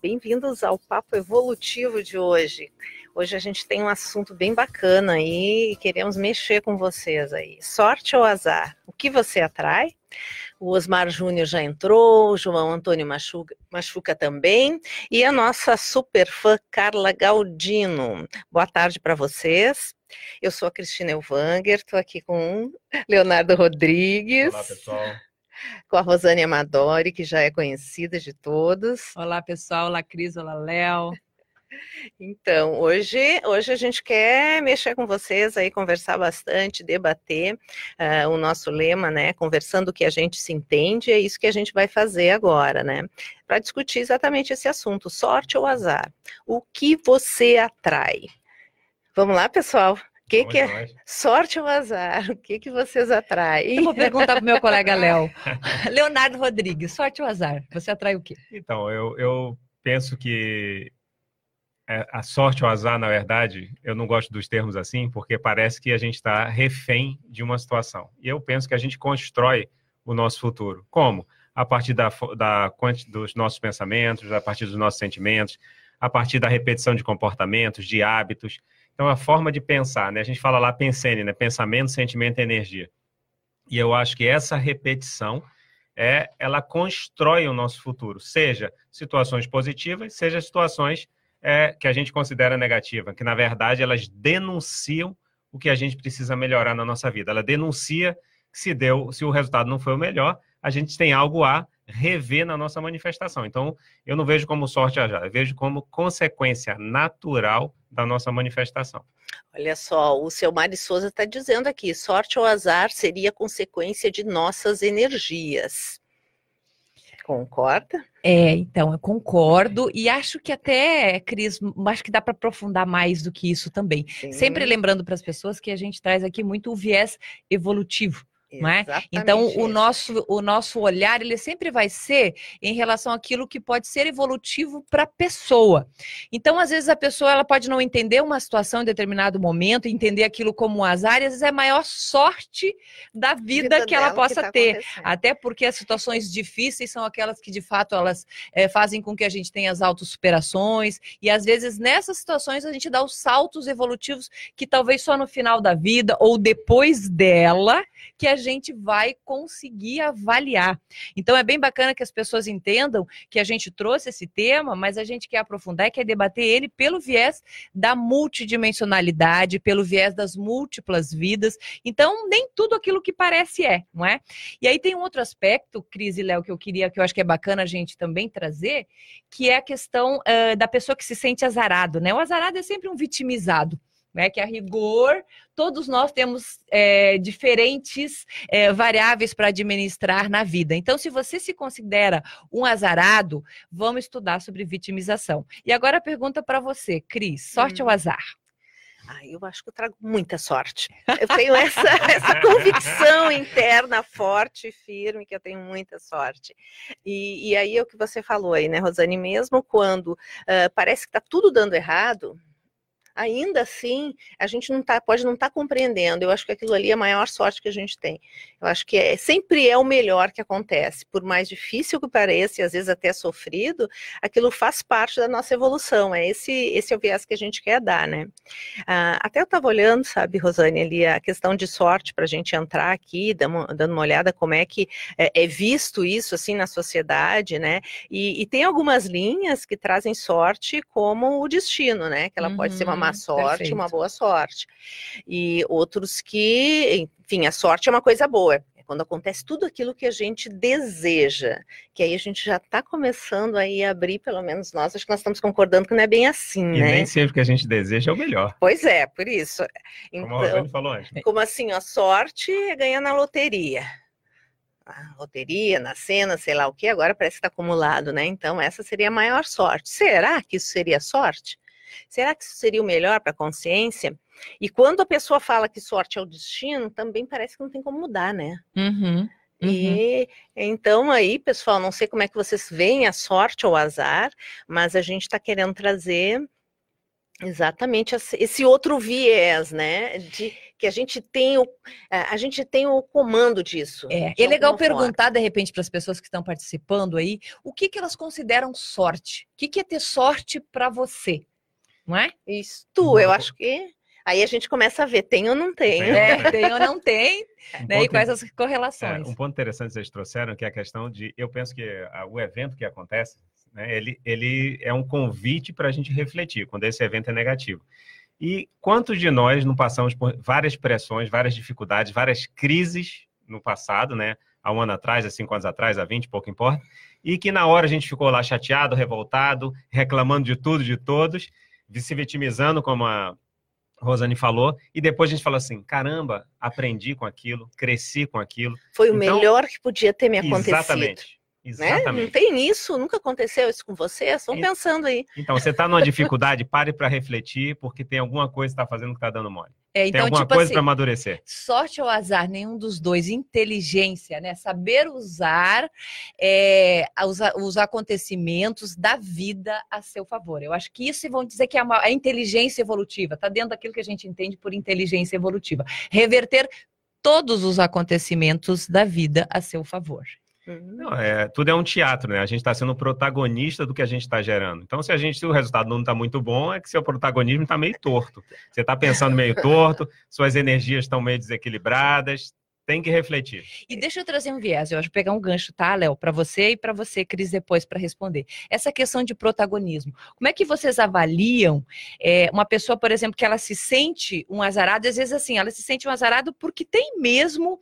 Bem-vindos ao Papo Evolutivo de hoje. Hoje a gente tem um assunto bem bacana e queremos mexer com vocês aí. Sorte ou azar? O que você atrai? O Osmar Júnior já entrou, o João Antônio Machuca, Machuca também, e a nossa super fã Carla Galdino. Boa tarde para vocês. Eu sou a Cristina Elvanger, estou aqui com Leonardo Rodrigues. Olá, pessoal com a Rosane Amadori, que já é conhecida de todos. Olá, pessoal. Olá, Cris. Olá, Léo. Então, hoje, hoje a gente quer mexer com vocês aí, conversar bastante, debater uh, o nosso lema, né? Conversando o que a gente se entende, é isso que a gente vai fazer agora, né? Para discutir exatamente esse assunto, sorte ou azar. O que você atrai? Vamos lá, pessoal? O que, que é sorte ou azar? O que, que vocês atraem? Eu vou perguntar para o meu colega Léo. Leonardo Rodrigues, sorte ou azar? Você atrai o quê? Então, eu, eu penso que é, a sorte ou azar, na verdade, eu não gosto dos termos assim, porque parece que a gente está refém de uma situação. E eu penso que a gente constrói o nosso futuro. Como? A partir da, da, dos nossos pensamentos, a partir dos nossos sentimentos, a partir da repetição de comportamentos, de hábitos. Então, a forma de pensar, né? A gente fala lá pensene, né? Pensamento, sentimento e energia. E eu acho que essa repetição é, ela constrói o nosso futuro, seja situações positivas, seja situações é, que a gente considera negativas, que na verdade elas denunciam o que a gente precisa melhorar na nossa vida. Ela denuncia que se deu, se o resultado não foi o melhor, a gente tem algo a rever na nossa manifestação. Então, eu não vejo como sorte a já, eu vejo como consequência natural da nossa manifestação. Olha só, o seu Mari Souza está dizendo aqui: sorte ou azar seria consequência de nossas energias. Concorda? É, então, eu concordo e acho que até, Cris, acho que dá para aprofundar mais do que isso também. Sim. Sempre lembrando para as pessoas que a gente traz aqui muito o viés evolutivo. Não é? Então, o nosso, o nosso olhar, ele sempre vai ser em relação àquilo que pode ser evolutivo para a pessoa. Então, às vezes, a pessoa ela pode não entender uma situação em determinado momento, entender aquilo como um azar, e às vezes é a maior sorte da vida, vida que ela possa que tá ter. Até porque as situações difíceis são aquelas que, de fato, elas é, fazem com que a gente tenha as autossuperações, e às vezes, nessas situações, a gente dá os saltos evolutivos que talvez só no final da vida ou depois dela que a gente vai conseguir avaliar. Então é bem bacana que as pessoas entendam que a gente trouxe esse tema, mas a gente quer aprofundar e quer debater ele pelo viés da multidimensionalidade, pelo viés das múltiplas vidas. Então, nem tudo aquilo que parece é, não é? E aí tem um outro aspecto, Cris e Léo, que eu queria, que eu acho que é bacana a gente também trazer, que é a questão uh, da pessoa que se sente azarado, né? O azarado é sempre um vitimizado né? Que a rigor todos nós temos é, diferentes é, variáveis para administrar na vida. Então, se você se considera um azarado, vamos estudar sobre vitimização. E agora a pergunta para você, Cris: sorte hum. ou azar? Ah, eu acho que eu trago muita sorte. Eu tenho essa, essa convicção interna forte e firme que eu tenho muita sorte. E, e aí é o que você falou aí, né, Rosane? Mesmo quando uh, parece que está tudo dando errado, ainda assim a gente não tá, pode não estar tá compreendendo. Eu acho que aquilo ali é a maior sorte que a gente tem. Eu acho que é, sempre é o melhor que acontece, por mais difícil que pareça e às vezes até sofrido, aquilo faz parte da nossa evolução. É esse esse é o viés que a gente quer dar, né? Ah, até eu estava olhando, sabe, Rosane, ali a questão de sorte para a gente entrar aqui, dando, uma olhada como é que é, é, visto isso assim na sociedade, né? E, e, tem algumas linhas que trazem sorte como o destino, né? Que ela uhum. pode ser uma má uhum, sorte, Perfeito. uma boa sorte. E outros que, enfim, a sorte é uma coisa boa. É quando acontece tudo aquilo que a gente deseja, que aí a gente já está começando aí a abrir, pelo menos nós, acho que nós estamos concordando que não é bem assim, e né? nem sempre que a gente deseja é o melhor. Pois é, por isso. Então, como a então, falou antes. Né? Como assim, a sorte é ganhar na loteria loteria, na cena, sei lá o que, agora parece que está acumulado, né? Então, essa seria a maior sorte. Será que isso seria sorte? Será que isso seria o melhor para a consciência? E quando a pessoa fala que sorte é o destino, também parece que não tem como mudar, né? Uhum. E uhum. então aí, pessoal, não sei como é que vocês veem a sorte ou o azar, mas a gente está querendo trazer exatamente esse outro viés, né? De que a gente tem o, a gente tem o comando disso. É, é legal perguntar, de repente, para as pessoas que estão participando aí, o que, que elas consideram sorte? O que, que é ter sorte para você? Não é? Isso, tu, eu acho que Aí a gente começa a ver, tem ou não tem. É, tem ou não tem, um né? E quais as correlações. É, um ponto interessante que vocês trouxeram, que é a questão de, eu penso que o evento que acontece, né, ele, ele é um convite para a gente refletir, quando esse evento é negativo. E quantos de nós não passamos por várias pressões, várias dificuldades, várias crises no passado, né? Há um ano atrás, há cinco anos atrás, há vinte, pouco importa, e que na hora a gente ficou lá chateado, revoltado, reclamando de tudo, de todos, se vitimizando, como a Rosane falou, e depois a gente falou assim: caramba, aprendi com aquilo, cresci com aquilo. Foi o então, melhor que podia ter me acontecido. Exatamente. Exatamente. Né? Não tem isso, nunca aconteceu isso com vocês? Vão pensando aí. Então, você está numa dificuldade, pare para refletir, porque tem alguma coisa que está fazendo que está dando mole. É, então, tem alguma tipo coisa assim, para amadurecer. Sorte ou azar, nenhum dos dois. Inteligência, né? Saber usar é, os, os, acontecimentos da vida a seu favor. Eu acho que isso vão dizer que é a, a inteligência evolutiva. Está dentro daquilo que a gente entende por inteligência evolutiva. Reverter todos os acontecimentos da vida a seu favor. Não, é, tudo é um teatro, né? A gente está sendo protagonista do que a gente está gerando. Então, se a gente, se o resultado não está muito bom, é que seu protagonismo está meio torto. Você está pensando meio torto, suas energias estão meio desequilibradas, tem que refletir. E deixa eu trazer um viés, eu acho pegar um gancho, tá, Léo, para você e para você, Cris, depois para responder. Essa questão de protagonismo. Como é que vocês avaliam é, uma pessoa, por exemplo, que ela se sente um azarado, às vezes assim, ela se sente um azarado porque tem mesmo,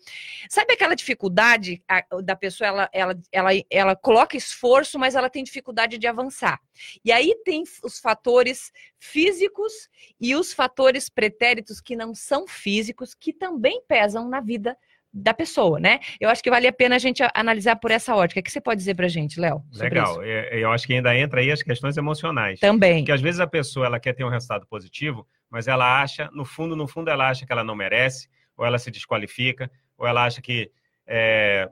sabe aquela dificuldade a, da pessoa, ela, ela, ela, ela coloca esforço, mas ela tem dificuldade de avançar. E aí tem os fatores físicos e os fatores pretéritos que não são físicos, que também pesam na vida da pessoa, né? Eu acho que vale a pena a gente analisar por essa ótica. O que você pode dizer pra gente, Léo? Legal. É, eu acho que ainda entra aí as questões emocionais. Também. Porque às vezes a pessoa ela quer ter um resultado positivo, mas ela acha, no fundo, no fundo, ela acha que ela não merece, ou ela se desqualifica, ou ela acha que é,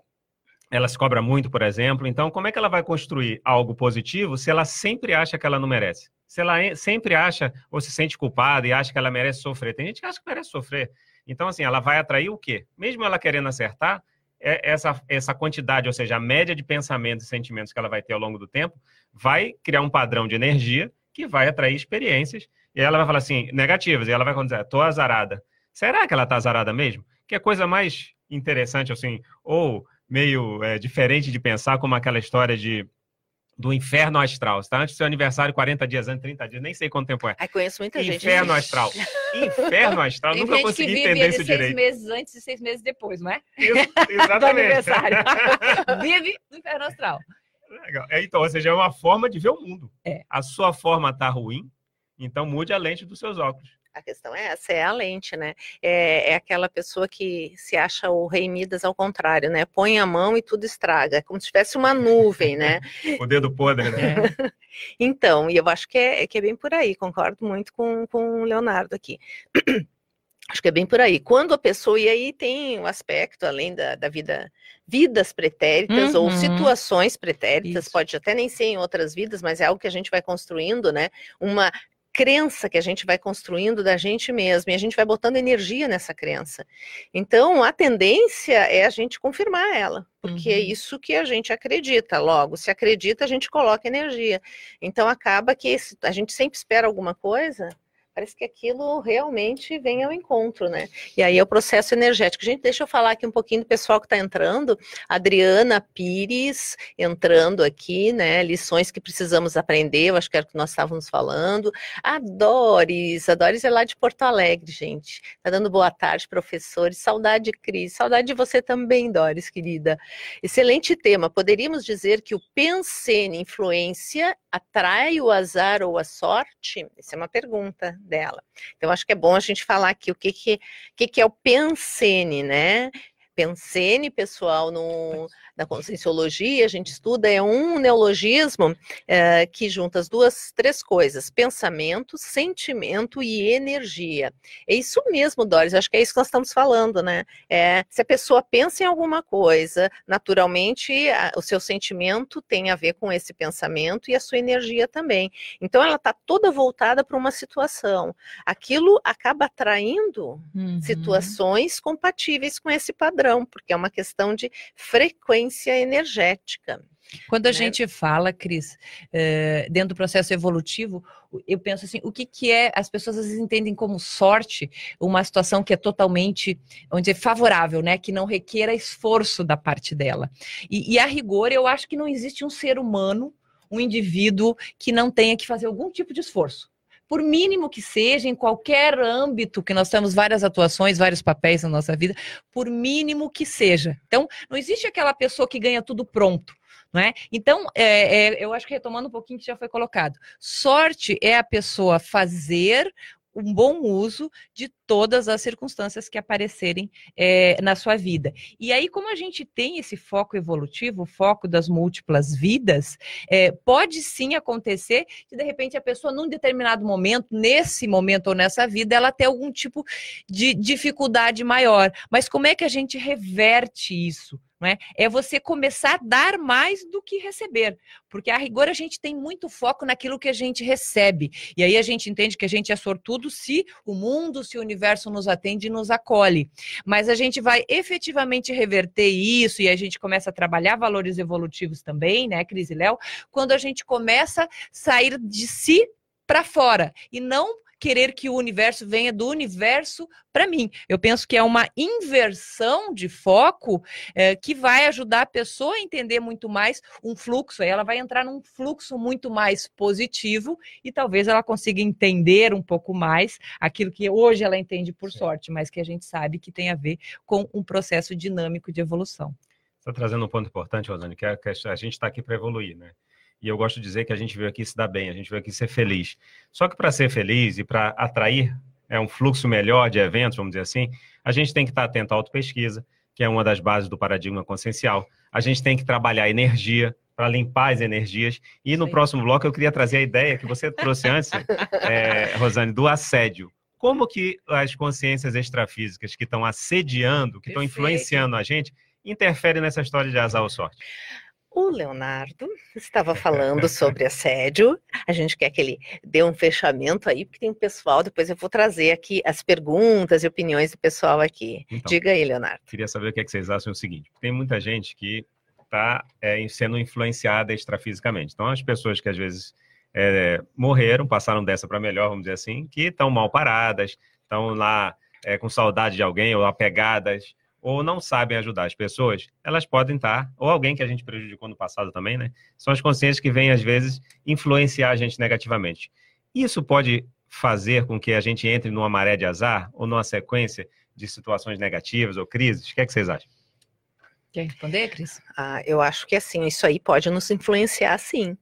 ela se cobra muito, por exemplo. Então, como é que ela vai construir algo positivo se ela sempre acha que ela não merece? Se ela sempre acha ou se sente culpada e acha que ela merece sofrer. Tem gente que acha que merece sofrer. Então, assim, ela vai atrair o quê? Mesmo ela querendo acertar, é essa, essa quantidade, ou seja, a média de pensamentos e sentimentos que ela vai ter ao longo do tempo, vai criar um padrão de energia que vai atrair experiências. E ela vai falar assim, negativas. E ela vai dizer, tô azarada. Será que ela tá azarada mesmo? Que é coisa mais interessante, assim, ou meio é, diferente de pensar, como aquela história de do inferno astral. Está antes do seu aniversário, 40 dias antes, 30 dias, nem sei quanto tempo é. Ai, conheço muita inferno gente. Inferno astral. Inferno astral, Tem nunca consegui entender isso direito. seis meses antes e seis meses depois, não é? Isso, exatamente. do aniversário. vive no inferno astral. Legal. É, então, ou seja, é uma forma de ver o mundo. É. A sua forma está ruim, então mude a lente dos seus óculos. A questão é essa, é a lente, né? É, é, aquela pessoa que se acha o rei Midas ao contrário, né? Põe a mão e tudo estraga, é como se tivesse uma nuvem, né? o dedo podre, né? É. Então, e eu acho que é, que é bem por aí, concordo muito com, com o Leonardo aqui. Acho que é bem por aí. Quando a pessoa, e aí tem o um aspecto, além da, da vida, vidas pretéritas uhum. ou situações pretéritas, Isso. pode até nem ser em outras vidas, mas é algo que a gente vai construindo, né? Uma crença que a gente vai construindo da gente mesmo e a gente vai botando energia nessa crença. Então, a tendência é a gente confirmar ela, porque é uhum. é isso que a gente acredita. Logo, se acredita, a gente coloca energia. Então, acaba que esse, a gente sempre espera alguma coisa parece que aquilo realmente vem ao encontro, né? E aí é o processo energético. Gente, deixa eu falar aqui um pouquinho do pessoal que está entrando. Adriana Pires entrando aqui, né? Lições que precisamos aprender, eu acho que era o que nós estávamos falando. A Doris, a Doris é lá de Porto Alegre, gente. Tá dando boa tarde, professores. Saudade, Cris. Saudade de você também, Doris, querida. Excelente tema. Poderíamos dizer que o pensene influência atrai o azar ou a sorte? Essa é uma pergunta dela. Então, acho que é bom a gente falar aqui o que, que, que, que é o pensene, né? Pensene, pessoal, no, na conscienciologia, a gente estuda, é um neologismo é, que junta as duas, três coisas: pensamento, sentimento e energia. É isso mesmo, Doris, acho que é isso que nós estamos falando, né? É, se a pessoa pensa em alguma coisa, naturalmente a, o seu sentimento tem a ver com esse pensamento e a sua energia também. Então ela está toda voltada para uma situação. Aquilo acaba atraindo uhum. situações compatíveis com esse padrão, porque é uma questão de frequência energética. Quando a né? gente fala, Cris, é, dentro do processo evolutivo, eu penso assim, o que, que é, as pessoas às vezes entendem como sorte uma situação que é totalmente, vamos dizer, favorável, né? Que não requer esforço da parte dela. E, e a rigor, eu acho que não existe um ser humano, um indivíduo que não tenha que fazer algum tipo de esforço por mínimo que seja, em qualquer âmbito, que nós temos várias atuações, vários papéis na nossa vida, por mínimo que seja. Então, não existe aquela pessoa que ganha tudo pronto. É? Então, é, é, eu acho que retomando um pouquinho que já foi colocado, sorte é a pessoa fazer um bom uso de todas as circunstâncias que aparecerem é, na sua vida. E aí, como a gente tem esse foco evolutivo, o foco das múltiplas vidas, é, pode sim acontecer de de repente a pessoa, num determinado momento, nesse momento ou nessa vida, ela ter algum tipo de dificuldade maior. Mas como é que a gente reverte isso? É? é? você começar a dar mais do que receber, porque a rigor a gente tem muito foco naquilo que a gente recebe, e aí a gente entende que a gente é sortudo se o mundo, se o universo nos atende e nos acolhe, mas a gente vai efetivamente reverter isso e a gente começa a trabalhar valores evolutivos também, né, Cris e Léo, quando a gente começa a sair de si para fora e não querer que o universo venha do universo para mim. Eu penso que é uma inversão de foco é, que vai ajudar a pessoa a entender muito mais um fluxo. Aí ela vai entrar num fluxo muito mais positivo e talvez ela consiga entender um pouco mais aquilo que hoje ela entende por sorte, mas que a gente sabe que tem a ver com um processo dinâmico de evolução. Está trazendo um ponto importante, Rosane, que, é que a gente está aqui para evoluir, né? E eu gosto de dizer que a gente veio aqui se dar bem, a gente veio aqui ser feliz. Só que para ser feliz e para atrair é um fluxo melhor de eventos, vamos dizer assim, a gente tem que estar atento à autopesquisa, que é uma das bases do paradigma consciencial. A gente tem que trabalhar energia para limpar as energias. E no Sim. próximo bloco eu queria trazer a ideia que você trouxe antes, é, Rosane, do assédio. Como que as consciências extrafísicas que estão assediando, que estão influenciando a gente, interferem nessa história de azar ou sorte? O Leonardo estava falando sobre assédio. A gente quer que ele dê um fechamento aí, porque tem um pessoal. Depois eu vou trazer aqui as perguntas e opiniões do pessoal aqui. Então, Diga aí, Leonardo. Queria saber o que, é que vocês acham o seguinte: tem muita gente que está é, sendo influenciada extrafisicamente. Então, as pessoas que às vezes é, morreram, passaram dessa para melhor, vamos dizer assim, que estão mal paradas, estão lá é, com saudade de alguém ou apegadas ou não sabem ajudar as pessoas, elas podem estar, ou alguém que a gente prejudicou no passado também, né? São as consciências que vêm, às vezes, influenciar a gente negativamente. Isso pode fazer com que a gente entre numa maré de azar ou numa sequência de situações negativas ou crises? O que, é que vocês acham? Quer responder, Cris? Ah, eu acho que assim, isso aí pode nos influenciar sim.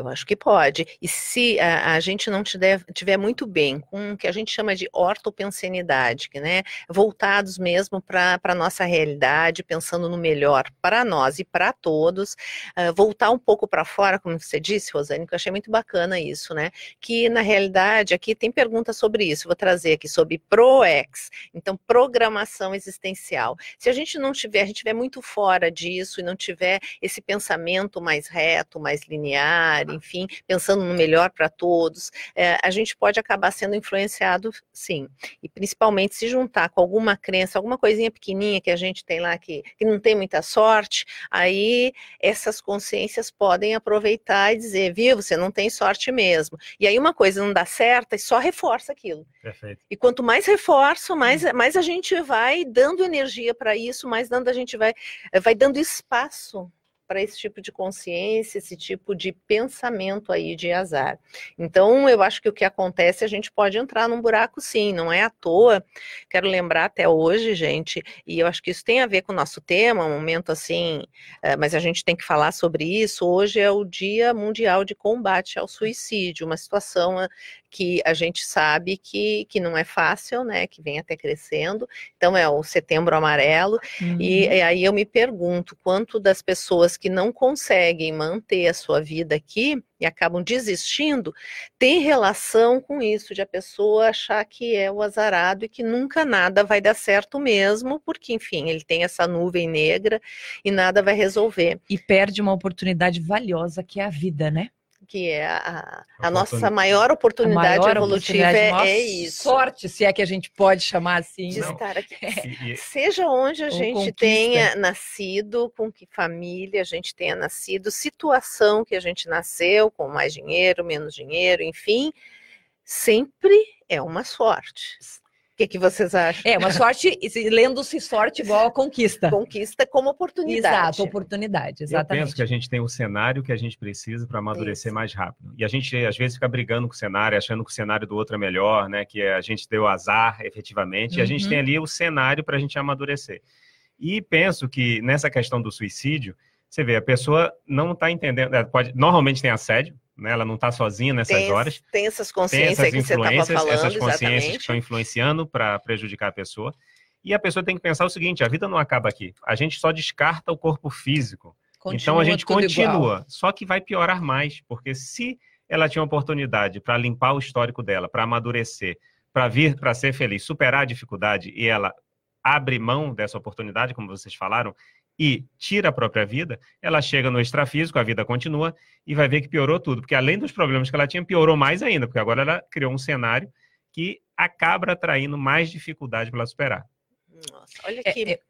Eu acho que pode. E se a, a gente não tiver, tiver, muito bem com o que a gente chama de ortopensenidade, né? Voltados mesmo para a nossa realidade, pensando no melhor para nós e para todos, uh, voltar um pouco para fora, como você disse, Rosane, que eu achei muito bacana isso, né? Que na realidade aqui tem perguntas sobre isso. Vou trazer aqui sobre ProEx, então programação existencial. Se a gente não tiver, a gente estiver muito fora disso e não tiver esse pensamento mais reto, mais linear, enfim, pensando no melhor para todos, é, a gente pode acabar sendo influenciado, sim. E principalmente se juntar com alguma crença, alguma coisinha pequenininha que a gente tem lá que, que não tem muita sorte, aí essas consciências podem aproveitar e dizer, viu, você não tem sorte mesmo. E aí uma coisa não dá certo e só reforça aquilo. Perfeito. E quanto mais reforço, mais, mais a gente vai dando energia para isso, mais dando a gente vai, vai dando espaço para esse tipo de consciência, esse tipo de pensamento aí de azar. Então, eu acho que o que acontece, a gente pode entrar num buraco sim, não é à toa. Quero lembrar até hoje, gente, e eu acho que isso tem a ver com o nosso tema, um momento assim, eh, mas a gente tem que falar sobre isso. Hoje é o Dia Mundial de Combate ao Suicídio, uma situação que a gente sabe que, que não é fácil, né? Que vem até crescendo. Então é o setembro amarelo. Uhum. E, e, aí eu me pergunto quanto das pessoas que não conseguem manter a sua vida aqui e acabam desistindo tem relação com isso, de a pessoa achar que é o azarado e que nunca nada vai dar certo mesmo, porque, enfim, ele tem essa nuvem negra e nada vai resolver. E perde uma oportunidade valiosa que é a vida, né? Que é a, a nossa maior oportunidade maior evolutiva oportunidade, é, é, isso. Sorte, se é que a gente pode chamar assim. De estar aqui. É. Seja onde a gente conquista. tenha nascido, com que família a gente tenha nascido, situação que a gente nasceu, com mais dinheiro, menos dinheiro, enfim, sempre é uma sorte que, que vocês acham? É, uma sorte, lendo-se sorte igual a conquista. Conquista como oportunidade. Exato, oportunidade, exatamente. Eu penso que a gente tem o cenário que a gente precisa para amadurecer Isso. mais rápido. E a gente, às vezes, fica brigando com o cenário, achando que o cenário do outro é melhor, né? Que a gente deu azar, efetivamente, uhum. e a gente uhum. tem ali o cenário para a gente amadurecer. E penso que nessa questão do suicídio, você vê, a pessoa não está entendendo, pode, normalmente tem assédio, né? Ela não está sozinha nessas tem, horas. Tem essas consciências tem essas influências, falando, essas consciências exatamente. que estão influenciando para prejudicar a pessoa. E a pessoa tem que pensar o seguinte: a vida não acaba aqui. A gente só descarta o corpo físico. Continua então a gente continua, igual. só que vai piorar mais, porque se ela tinha uma oportunidade para limpar o histórico dela, para amadurecer, para vir para ser feliz, superar a dificuldade e ela abre mão dessa oportunidade, como vocês falaram, e tira a própria vida, ela chega no extrafísico, a vida continua e vai ver que piorou tudo, porque além dos problemas que ela tinha, piorou mais ainda, porque agora ela criou um cenário que acaba atraindo mais dificuldade para ela superar. Nossa, olha que é, é,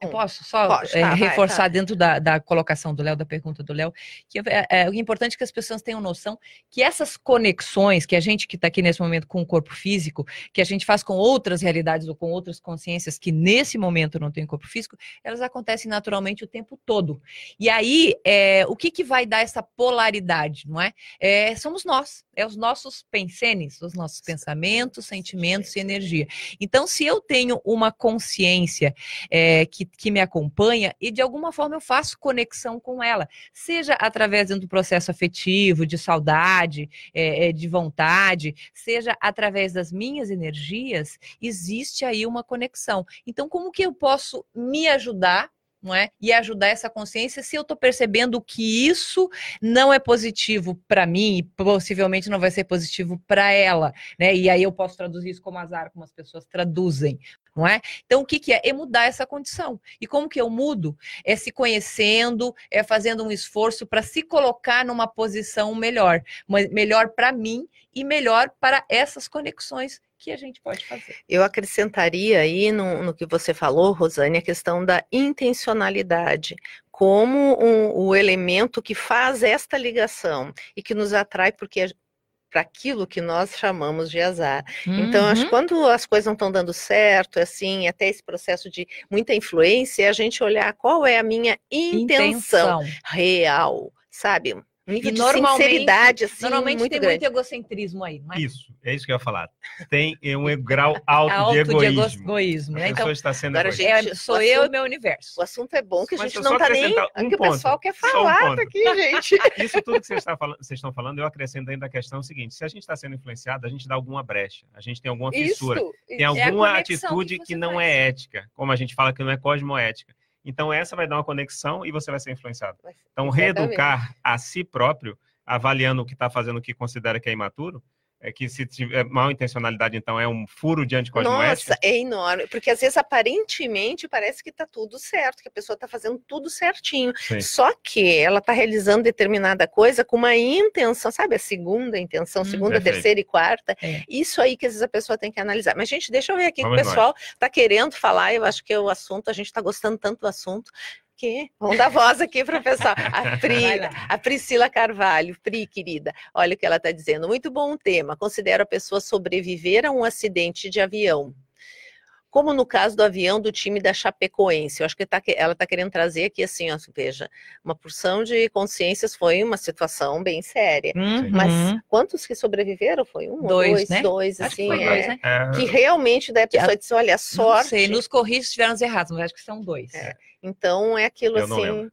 eu posso só Pode, é, tá, reforçar vai, tá. dentro da, da colocação do Léo, da pergunta do Léo, que é, é, é, importante que as pessoas tenham noção que essas conexões que a gente que está aqui nesse momento com o corpo físico, que a gente faz com outras realidades ou com outras consciências que nesse momento não tem corpo físico, elas acontecem naturalmente o tempo todo. E aí, é, o que, que vai dar essa polaridade, não é? é somos nós, é os nossos pensenes, os nossos pensamentos, sentimentos e energia. Então, se eu tenho uma consciência é, que que me acompanha e de alguma forma eu faço conexão com ela, seja através do processo afetivo, de saudade, é, é, de vontade, seja através das minhas energias, existe aí uma conexão. Então, como que eu posso me ajudar não é? E ajudar essa consciência se eu estou percebendo que isso não é positivo para mim e possivelmente não vai ser positivo para ela, né? E aí eu posso traduzir isso como azar, como as pessoas traduzem não é? Então, o que, que é? É mudar essa condição. E como que eu mudo? É se conhecendo, é fazendo um esforço para se colocar numa posição melhor, melhor para mim e melhor para essas conexões que a gente pode fazer. Eu acrescentaria aí no, no que você falou, Rosane, a questão da intencionalidade como um, o elemento que faz esta ligação e que nos atrai, porque para aquilo que nós chamamos de azar. Uhum. Então, acho que uhum. quando as coisas não estão dando certo, assim, até esse processo de muita influência, é a gente olhar qual é a minha intenção, intenção. real, sabe? Nível e de sinceridade, assim, normalmente muito tem grande. muito egocentrismo aí, é? Isso, é isso que eu ia falar. Tem um grau alto, alto de egoísmo. De egoísmo né? Então, está sendo agora, gente, é, sou assunto, eu e meu universo. O assunto é bom que a gente não está nem... Um que o pessoal quer falar um aqui, gente. Isso tudo que vocês, está falando, vocês estão falando, eu acrescento ainda a questão seguinte, se a gente está sendo influenciado, a gente dá alguma brecha, a gente tem alguma fissura, isso, tem alguma é atitude que, que não faz. é ética, como a gente fala que não é cosmoética. Então, essa vai dar uma conexão e você vai ser influenciado. Então, reeducar a si próprio avaliando o que está fazendo o que considera que é imaturo, é que se tiver mal intencionalidade, então é um furo de anticosmoética? Nossa, é enorme, porque às vezes aparentemente parece que está tudo certo, que a pessoa está fazendo tudo certinho, Sim. só que ela está realizando determinada coisa com uma intenção, sabe, a segunda intenção, hum, segunda, perfeito. terceira e quarta, é. isso aí que às vezes a pessoa tem que analisar. Mas gente, deixa eu ver aqui que o pessoal está querendo falar, eu acho que é o assunto, a gente está gostando tanto do assunto, quê? Vamos dar voz aqui para o pessoal. A, Pri, a Priscila Carvalho, Pri, querida, olha o que ela está dizendo. Muito bom tema. Considero a pessoa sobreviver a um acidente de avião. Como no caso do avião do time da Chapecoense. Eu acho que tá, ela está querendo trazer aqui assim, ó, veja, uma porção de consciências foi uma situação bem séria. Uhum. Mas quantos que sobreviveram? Foi um dois, dois, né? dois acho assim, que, é, dois, né? que realmente daí a pessoa disse, olha, sorte. Não sei, nos corris tiveram errados, mas acho que são dois. É. Então é aquilo Eu assim, uh,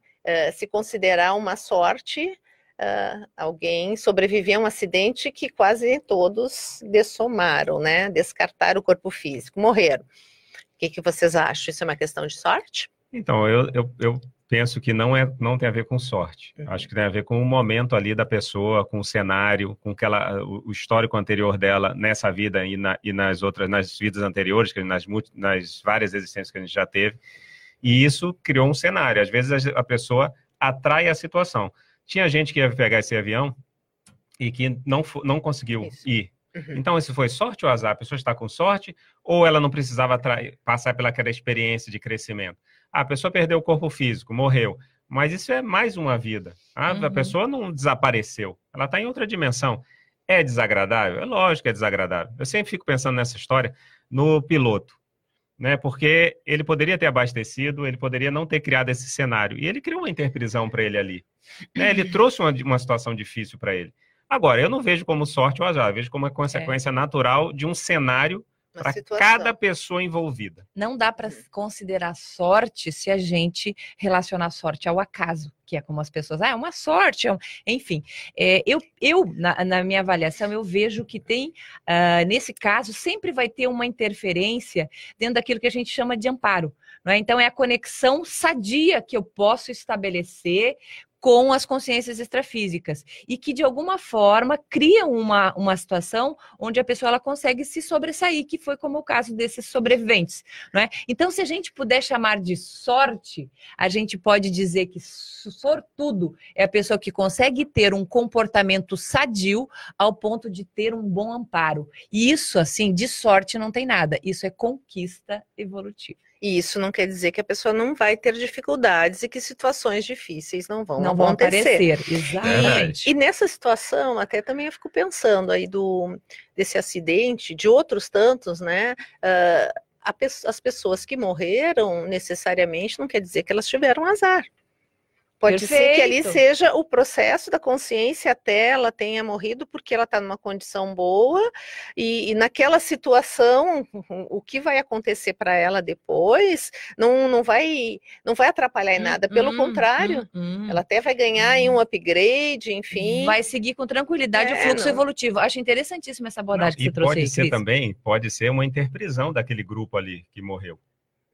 se considerar uma sorte uh, alguém sobreviveu a um acidente que quase todos dessomaram, né? Descartaram o corpo físico, morreram. O que, que vocês acham? Isso é uma questão de sorte? Então, eu, eu, eu penso que não, é, não tem a ver com sorte. Uhum. Acho que tem a ver com o momento ali da pessoa, com o cenário, com aquela, o, histórico anterior dela nessa vida e, na, e nas outras, nas vidas anteriores, nas, nas várias existências que a gente já teve. E isso criou um cenário. Às vezes a pessoa atrai a situação. Tinha gente que ia pegar esse avião e que não, não conseguiu isso. ir. Uhum. Então, isso foi sorte ou azar? A pessoa está com sorte ou ela não precisava passar pelaquela experiência de crescimento? Ah, a pessoa perdeu o corpo físico, morreu. Mas isso é mais uma vida. Ah, uhum. A pessoa não desapareceu. Ela está em outra dimensão. É desagradável? É lógico que é desagradável. Eu sempre fico pensando nessa história no piloto. Né, porque ele poderia ter abastecido, ele poderia não ter criado esse cenário. E ele criou uma interprisão para ele ali. Né, ele trouxe uma, uma situação difícil para ele. Agora, eu não vejo como sorte ou azar, vejo como uma consequência é. natural de um cenário para cada pessoa envolvida. Não dá para considerar sorte se a gente relacionar sorte ao acaso, que é como as pessoas, ah, é uma sorte, é um... enfim. É, eu, eu na, na, minha avaliação, eu vejo que tem, uh, nesse caso, sempre vai ter uma interferência dentro daquilo que a gente chama de amparo. Não é? Então, é a conexão sadia que eu posso estabelecer com as consciências extrafísicas e que de alguma forma cria uma, uma situação onde a pessoa ela consegue se sobressair, que foi como o caso desses sobreviventes, não é? Então, se a gente puder chamar de sorte, a gente pode dizer que sortudo é a pessoa que consegue ter um comportamento sadio ao ponto de ter um bom amparo. E isso, assim, de sorte não tem nada. Isso é conquista evolutiva. E isso não quer dizer que a pessoa não vai ter dificuldades e que situações difíceis não vão não acontecer. Vão aparecer. Exatamente. E, e, nessa situação, até também eu fico pensando aí do desse acidente, de outros tantos, né? Uh, a, as pessoas que morreram necessariamente não quer dizer que elas tiveram azar. Pode Perfeito. ser que ali seja o processo da consciência até ela tenha morrido porque ela está numa condição boa e, e, naquela situação o que vai acontecer para ela depois não, não vai não vai atrapalhar em nada, pelo hum, contrário, hum, hum, ela até vai ganhar em um upgrade, enfim. Vai seguir com tranquilidade é, o fluxo não. evolutivo. Acho interessantíssima essa abordagem não, que você trouxe. Pode ser Cris. também, pode ser uma interprisão daquele grupo ali que morreu.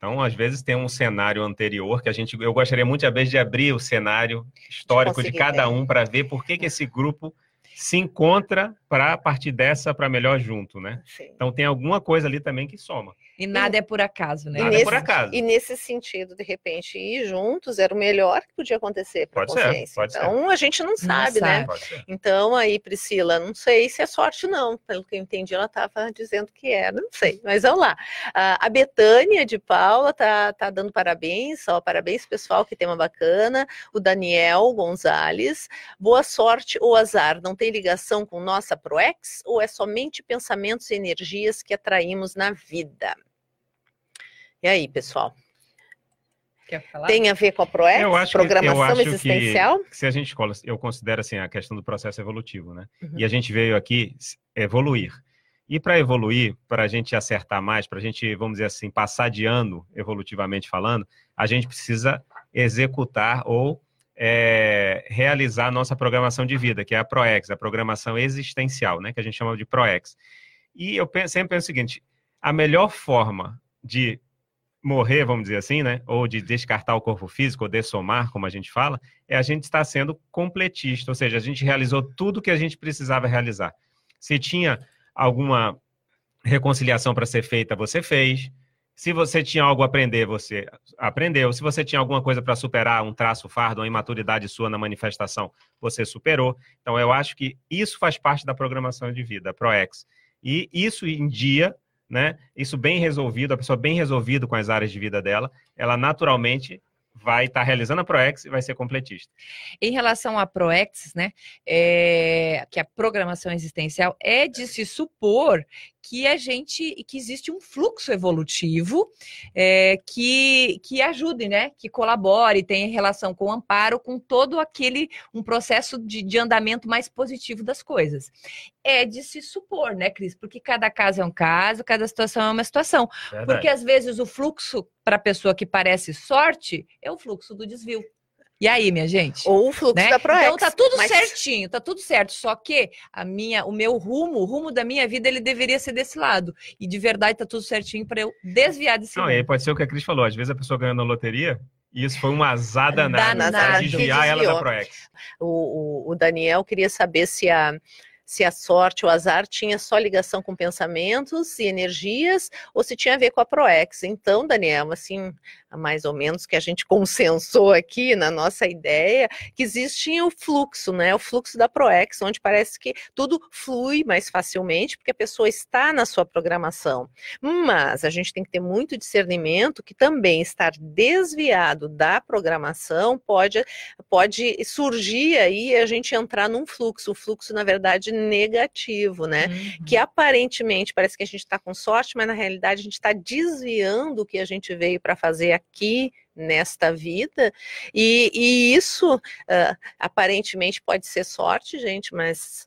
Então, às vezes tem um cenário anterior que a gente, eu gostaria muito às vezes de abrir o cenário histórico de cada um para ver por que, que esse grupo se encontra para partir dessa para melhor junto, né? Sim. Então tem alguma coisa ali também que soma. E nada e, é por acaso, né? Nada nesse, é por acaso. E nesse sentido, de repente, ir juntos era o melhor que podia acontecer para a consciência. Ser, pode então, ser. a gente não sabe, não né? Sabe. Então, aí, Priscila, não sei se é sorte, não. Pelo que eu entendi, ela estava dizendo que era, não sei. Mas vamos lá. A Betânia de Paula tá, tá dando parabéns, ó, parabéns, pessoal, que tema bacana. O Daniel Gonzalez, boa sorte ou azar, não tem ligação com nossa ProEx ou é somente pensamentos e energias que atraímos na vida? E aí, pessoal? Tem a ver com a ProEx? Eu acho programação que, eu acho existencial? Que, se a gente eu considero assim a questão do processo evolutivo, né? Uhum. E a gente veio aqui evoluir. E para evoluir, para a gente acertar mais, para a gente, vamos dizer assim, passar de ano, evolutivamente falando, a gente precisa executar ou é, realizar a nossa programação de vida, que é a ProEx, a programação existencial, né? Que a gente chama de ProEx. E eu penso, sempre penso o seguinte: a melhor forma de morrer, vamos dizer assim, né? Ou de descartar o corpo físico, ou dessomar, como a gente fala, é a gente estar sendo completista, ou seja, a gente realizou tudo que a gente precisava realizar. Se tinha alguma reconciliação para ser feita, você fez. Se você tinha algo a aprender, você aprendeu. Se você tinha alguma coisa para superar, um traço fardo, uma imaturidade sua na manifestação, você superou. Então, eu acho que isso faz parte da programação de vida, a ProEx. E isso em dia né? Isso bem resolvido, a pessoa bem resolvida com as áreas de vida dela, ela naturalmente vai estar tá realizando a ProEx e vai ser completista. Em relação à ProEx, né, é, que a programação existencial é de se supor que a gente que existe um fluxo evolutivo é, que, que ajude, né? Que colabore, tenha relação com o amparo, com todo aquele um processo de, de andamento mais positivo das coisas. É de se supor, né, Cris? Porque cada caso é um caso, cada situação é uma situação. Verdade. Porque às vezes o fluxo para a pessoa que parece sorte é o fluxo do desvio. E aí, minha gente? Ou o fluxo né? da Proex. Então tá tudo mas... certinho, tá tudo certo. Só que a minha, o meu rumo, o rumo da minha vida, ele deveria ser desse lado. E de verdade tá tudo certinho para eu desviar desse Não, rumo. e aí pode ser o que a Cris falou. Às vezes a pessoa ganha na loteria e isso foi uma azar danada, danada desviar ela da Proex. O, o, o Daniel queria saber se a se a sorte, o azar tinha só ligação com pensamentos e energias ou se tinha a ver com a Proex. Então, Daniel, assim, mais ou menos que a gente consensou aqui na nossa ideia, que existia o fluxo, né? O fluxo da Proex, onde parece que tudo flui mais facilmente, porque a pessoa está na sua programação. Mas a gente tem que ter muito discernimento que também estar desviado da programação pode, pode surgir aí a gente entrar num fluxo, o fluxo, na verdade, negativo, né? Uhum. Que aparentemente parece que a gente está com sorte, mas na realidade a gente está desviando o que a gente veio para fazer aqui nesta vida, e, e isso uh, aparentemente pode ser sorte, gente, mas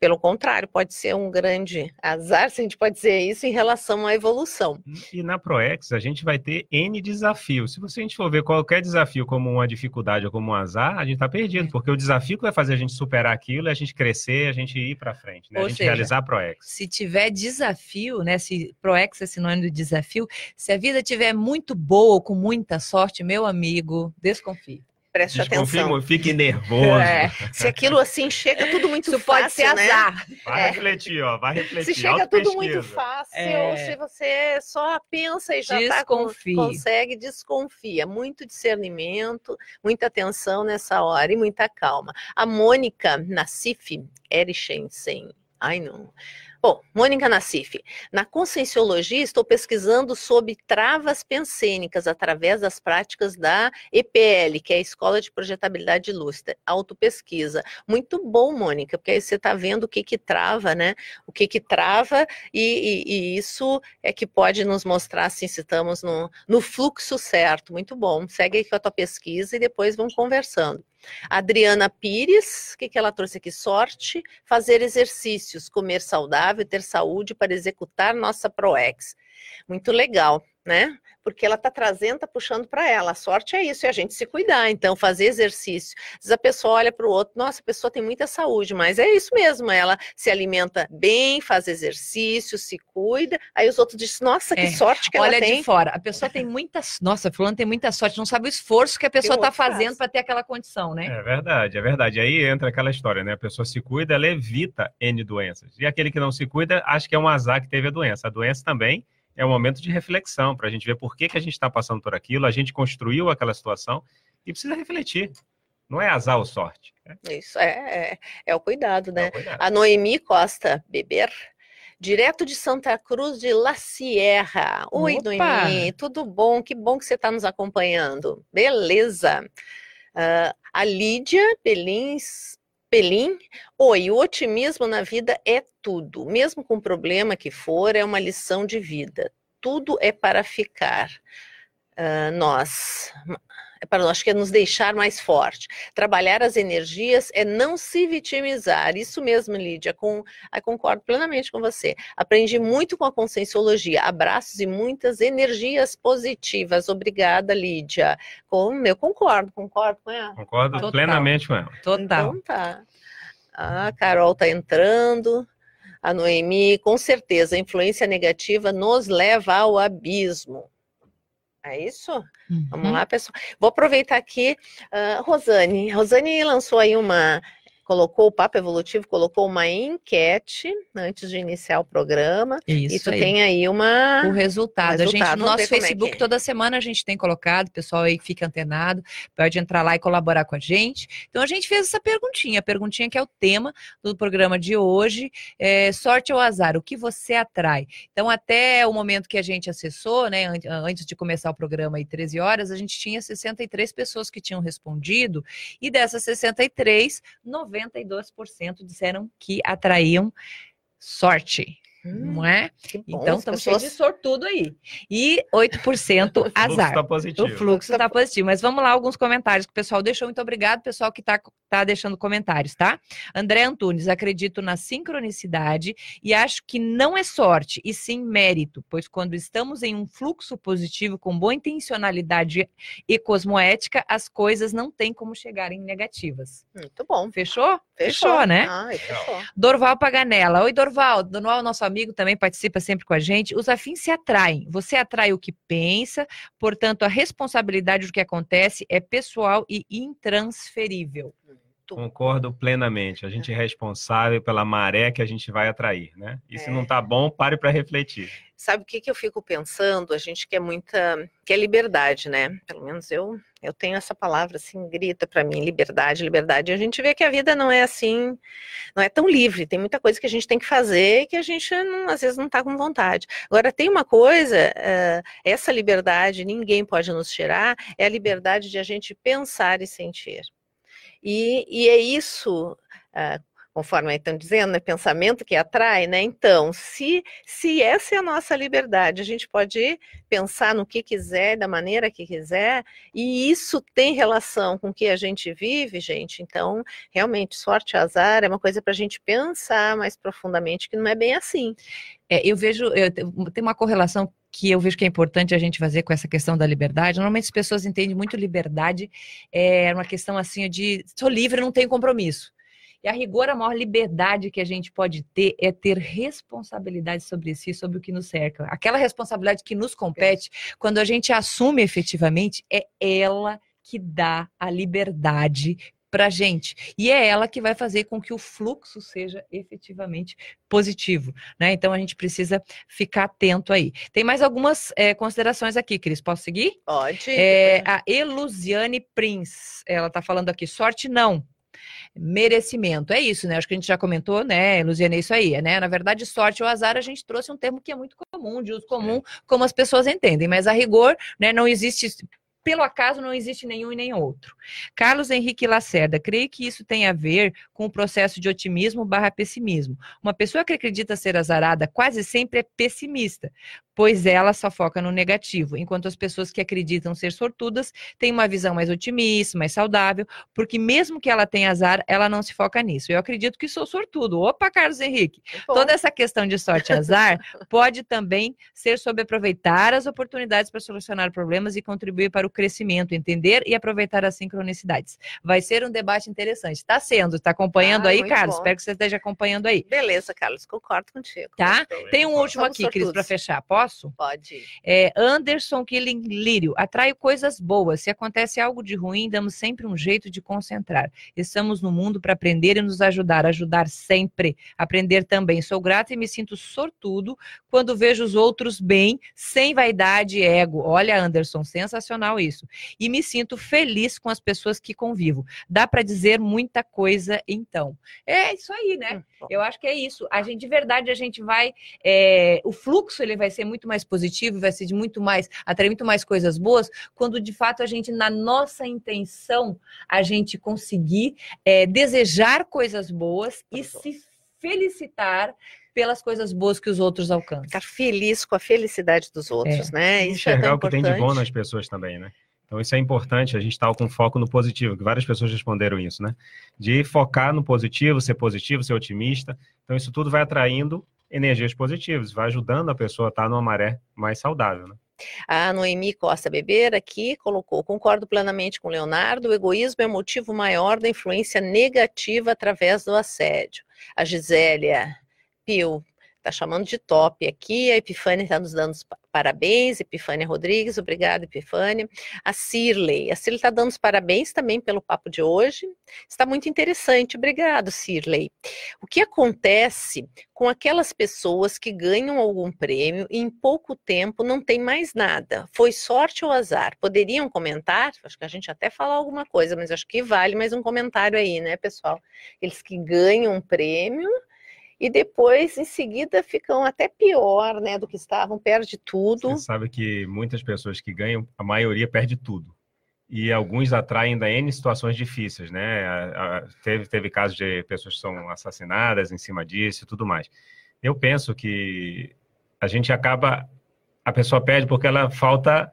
pelo contrário, pode ser um grande azar, se a gente pode dizer isso, em relação à evolução. E na ProEx, a gente vai ter N desafios. Se você a gente for ver qualquer desafio como uma dificuldade ou como um azar, a gente está perdido, é. porque o desafio que vai fazer a gente superar aquilo é a gente crescer, a gente ir para frente, né? a gente seja, realizar a ProEx. Se tiver desafio, né? Se ProEx é sinônimo de desafio, se a vida tiver muito boa ou com muita sorte, meu amigo, desconfie preste atenção. Fique nervoso. É, se aquilo assim chega tudo muito Isso fácil, pode ser né? azar. Vai é. refletir, ó, vai refletir. Se chega tudo muito fácil, é. se você só pensa e já tá com, consegue, desconfia. Muito discernimento, muita atenção nessa hora e muita calma. A Mônica Nassif Erichensen, ai não, Bom, Mônica Nassif, na Conscienciologia estou pesquisando sobre travas pensênicas através das práticas da EPL, que é a Escola de Projetabilidade Lúcida, autopesquisa. Muito bom, Mônica, porque aí você está vendo o que que trava, né? O que que trava e, e, e isso é que pode nos mostrar se estamos no, no fluxo certo. Muito bom. Segue aí com a tua pesquisa e depois vamos conversando. Adriana Pires, o que, que ela trouxe aqui? Sorte, fazer exercícios, comer saudável, ter saúde para executar nossa ProEx. Muito legal né? Porque ela está trazendo, está puxando para ela. A sorte é isso, é a gente se cuidar, então, fazer exercício. Às vezes a pessoa olha para o outro, nossa, a pessoa tem muita saúde, mas é isso mesmo, ela se alimenta bem, faz exercício, se cuida, aí os outros dizem, nossa, que é. sorte que olha ela tem. Olha de fora, a pessoa tem muita, nossa, fulano tem muita sorte, não sabe o esforço que a pessoa está fazendo para ter aquela condição, né? É verdade, é verdade. Aí entra aquela história, né? A pessoa se cuida, ela evita N doenças. E aquele que não se cuida, acha que é um azar que teve a doença. A doença também é um momento de reflexão para a gente ver por que, que a gente está passando por aquilo, a gente construiu aquela situação e precisa refletir. Não é azar ou sorte. Né? Isso, é, é, é, o cuidado, né? É o cuidado. A Noemi Costa Beber, direto de Santa Cruz de La Sierra. Oi, Opa. Noemi, tudo bom? Que bom que você está nos acompanhando. Beleza. Uh, a Lídia Pelins Pelim, oi, o otimismo na vida é tudo, mesmo com o problema que for, é uma lição de vida. Tudo é para ficar. Uh, nós, para nós, acho que é nos deixar mais forte. Trabalhar as energias é não se vitimizar. Isso mesmo, Lídia, com, eu concordo plenamente com você. Aprendi muito com a conscienciologia. Abraços e muitas energias positivas. Obrigada, Lídia. Com, eu concordo, concordo com ela. Concordo Total. plenamente com ela. Total. Então tá. A Carol está entrando. A Noemi, com certeza, a influência negativa nos leva ao abismo. É isso? Uhum. Vamos lá, pessoal. Vou aproveitar aqui, uh, Rosane. Rosane lançou aí uma colocou o Papo Evolutivo, colocou uma enquete antes de iniciar o programa. Isso, Isso aí. tem aí uma o resultado. resultado. A gente no nosso é Facebook é toda semana a gente tem colocado, o pessoal aí fica antenado, pode entrar lá e colaborar com a gente. Então a gente fez essa perguntinha, a perguntinha que é o tema do programa de hoje, é, sorte ou azar, o que você atrai? Então até o momento que a gente acessou, né, antes de começar o programa aí 13 horas, a gente tinha 63 pessoas que tinham respondido e dessas 63, 90 92% disseram que atraíam sorte. Hum, não é? Então estamos pessoas... cheios de sortudo aí. E 8% azar. Tá positivo. O fluxo está positivo. Mas vamos lá, alguns comentários que o pessoal deixou. Muito obrigado, pessoal que está tá deixando comentários, tá? André Antunes, acredito na sincronicidade e acho que não é sorte, e sim mérito, pois quando estamos em um fluxo positivo com boa intencionalidade e cosmoética, as coisas não têm como chegarem negativas. Muito bom. Fechou? Fechou, fechou né? Ai, fechou. Dorval Paganella. Oi, Dorval. Dorval, nosso amigo, também participa sempre com a gente. Os afins se atraem. Você atrai o que pensa, portanto, a responsabilidade do que acontece é pessoal e intransferível. Concordo plenamente. A gente é responsável pela maré que a gente vai atrair, né? E se é. não tá bom, pare para refletir. Sabe o que, que eu fico pensando? A gente quer muita, quer liberdade, né? Pelo menos eu, eu tenho essa palavra assim, grita para mim, liberdade, liberdade. E a gente vê que a vida não é assim, não é tão livre. Tem muita coisa que a gente tem que fazer que a gente não, às vezes não está com vontade. Agora tem uma coisa, uh, essa liberdade ninguém pode nos tirar, é a liberdade de a gente pensar e sentir. E, e é isso, uh, conforme estão dizendo, é pensamento que atrai, né? Então, se, se essa é a nossa liberdade, a gente pode pensar no que quiser, da maneira que quiser, e isso tem relação com o que a gente vive, gente. Então, realmente, sorte e azar é uma coisa para a gente pensar mais profundamente, que não é bem assim. É, eu vejo, eu, tem uma correlação que eu vejo que é importante a gente fazer com essa questão da liberdade. Normalmente as pessoas entendem muito liberdade, é uma questão assim de sou livre, não tenho compromisso. E a rigor, a maior liberdade que a gente pode ter é ter responsabilidade sobre si, sobre o que nos cerca. Aquela responsabilidade que nos compete, quando a gente assume efetivamente, é ela que dá a liberdade para a gente. E é ela que vai fazer com que o fluxo seja efetivamente positivo. Né? Então a gente precisa ficar atento aí. Tem mais algumas é, considerações aqui, Cris. Posso seguir? Pode. É, a Elusiane Prince, ela está falando aqui, sorte não. Merecimento, é isso, né? Acho que a gente já comentou, né, Luziane, é isso aí, né? Na verdade, sorte ou azar, a gente trouxe um termo que é muito comum, de uso comum, como as pessoas entendem, mas a rigor, né, não existe pelo acaso não existe nenhum e nem outro. Carlos Henrique Lacerda, creio que isso tem a ver com o processo de otimismo barra pessimismo. Uma pessoa que acredita ser azarada quase sempre é pessimista, pois ela só foca no negativo, enquanto as pessoas que acreditam ser sortudas têm uma visão mais otimista, mais saudável, porque mesmo que ela tenha azar, ela não se foca nisso. Eu acredito que sou sortudo. Opa, Carlos Henrique! Toda essa questão de sorte e azar pode também ser sobre aproveitar as oportunidades para solucionar problemas e contribuir para o crescimento, entender e aproveitar as sincronicidades. Vai ser um debate interessante. Está sendo, está acompanhando ah, aí, Carlos? Bom. Espero que você esteja acompanhando aí. Beleza, Carlos, concordo contigo. Tá? Tem um último aqui, Cris, para fechar. Posso? Pode. É, Anderson Killing Lírio. Atraio coisas boas. Se acontece algo de ruim, damos sempre um jeito de concentrar. Estamos no mundo para aprender e nos ajudar. Ajudar sempre. Aprender também. Sou grata e me sinto sortudo quando vejo os outros bem, sem vaidade e ego. Olha, Anderson, sensacional isso. E me sinto feliz com as pessoas que convivo. Dá para dizer muita coisa, então. É isso aí, né? Hum, Eu acho que é isso. A gente, de verdade, a gente vai. É, o fluxo ele vai ser muito mais positivo, vai ser de muito mais, atrair muito mais coisas boas, quando de fato a gente, na nossa intenção, a gente conseguir é, desejar coisas boas e se felicitar pelas coisas boas que os outros alcançam. Ficar feliz com a felicidade dos outros, é. né? Isso é Enxergar é o que tem de bom nas pessoas também, né? Então isso é importante, a gente está com foco no positivo, que várias pessoas responderam isso, né? De focar no positivo, ser positivo, ser otimista. Então isso tudo vai atraindo energias positivas, vai ajudando a pessoa a estar numa maré mais saudável, né? A Noemi Costa Beber aqui colocou: concordo plenamente com o Leonardo, o egoísmo é o motivo maior da influência negativa através do assédio. A Gisélia Pio está chamando de top aqui. A Epifânia está nos dando parabéns. Epifânia Rodrigues, obrigada, Epifânia. A Cirley, a Cirley está dando os parabéns também pelo papo de hoje. Está muito interessante. Obrigado, Cirley. O que acontece com aquelas pessoas que ganham algum prêmio e em pouco tempo não tem mais nada? Foi sorte ou azar? Poderiam comentar? Acho que a gente até falou alguma coisa, mas acho que vale mais um comentário aí, né, pessoal? Eles que ganham um prêmio e depois, em seguida, ficam até pior, né, do que estavam, perde tudo. Você sabe que muitas pessoas que ganham, a maioria perde tudo. E alguns atraem ainda N situações difíceis, né? A, a, teve, teve casos de pessoas que são assassinadas em cima disso e tudo mais. Eu penso que a gente acaba, a pessoa perde porque ela falta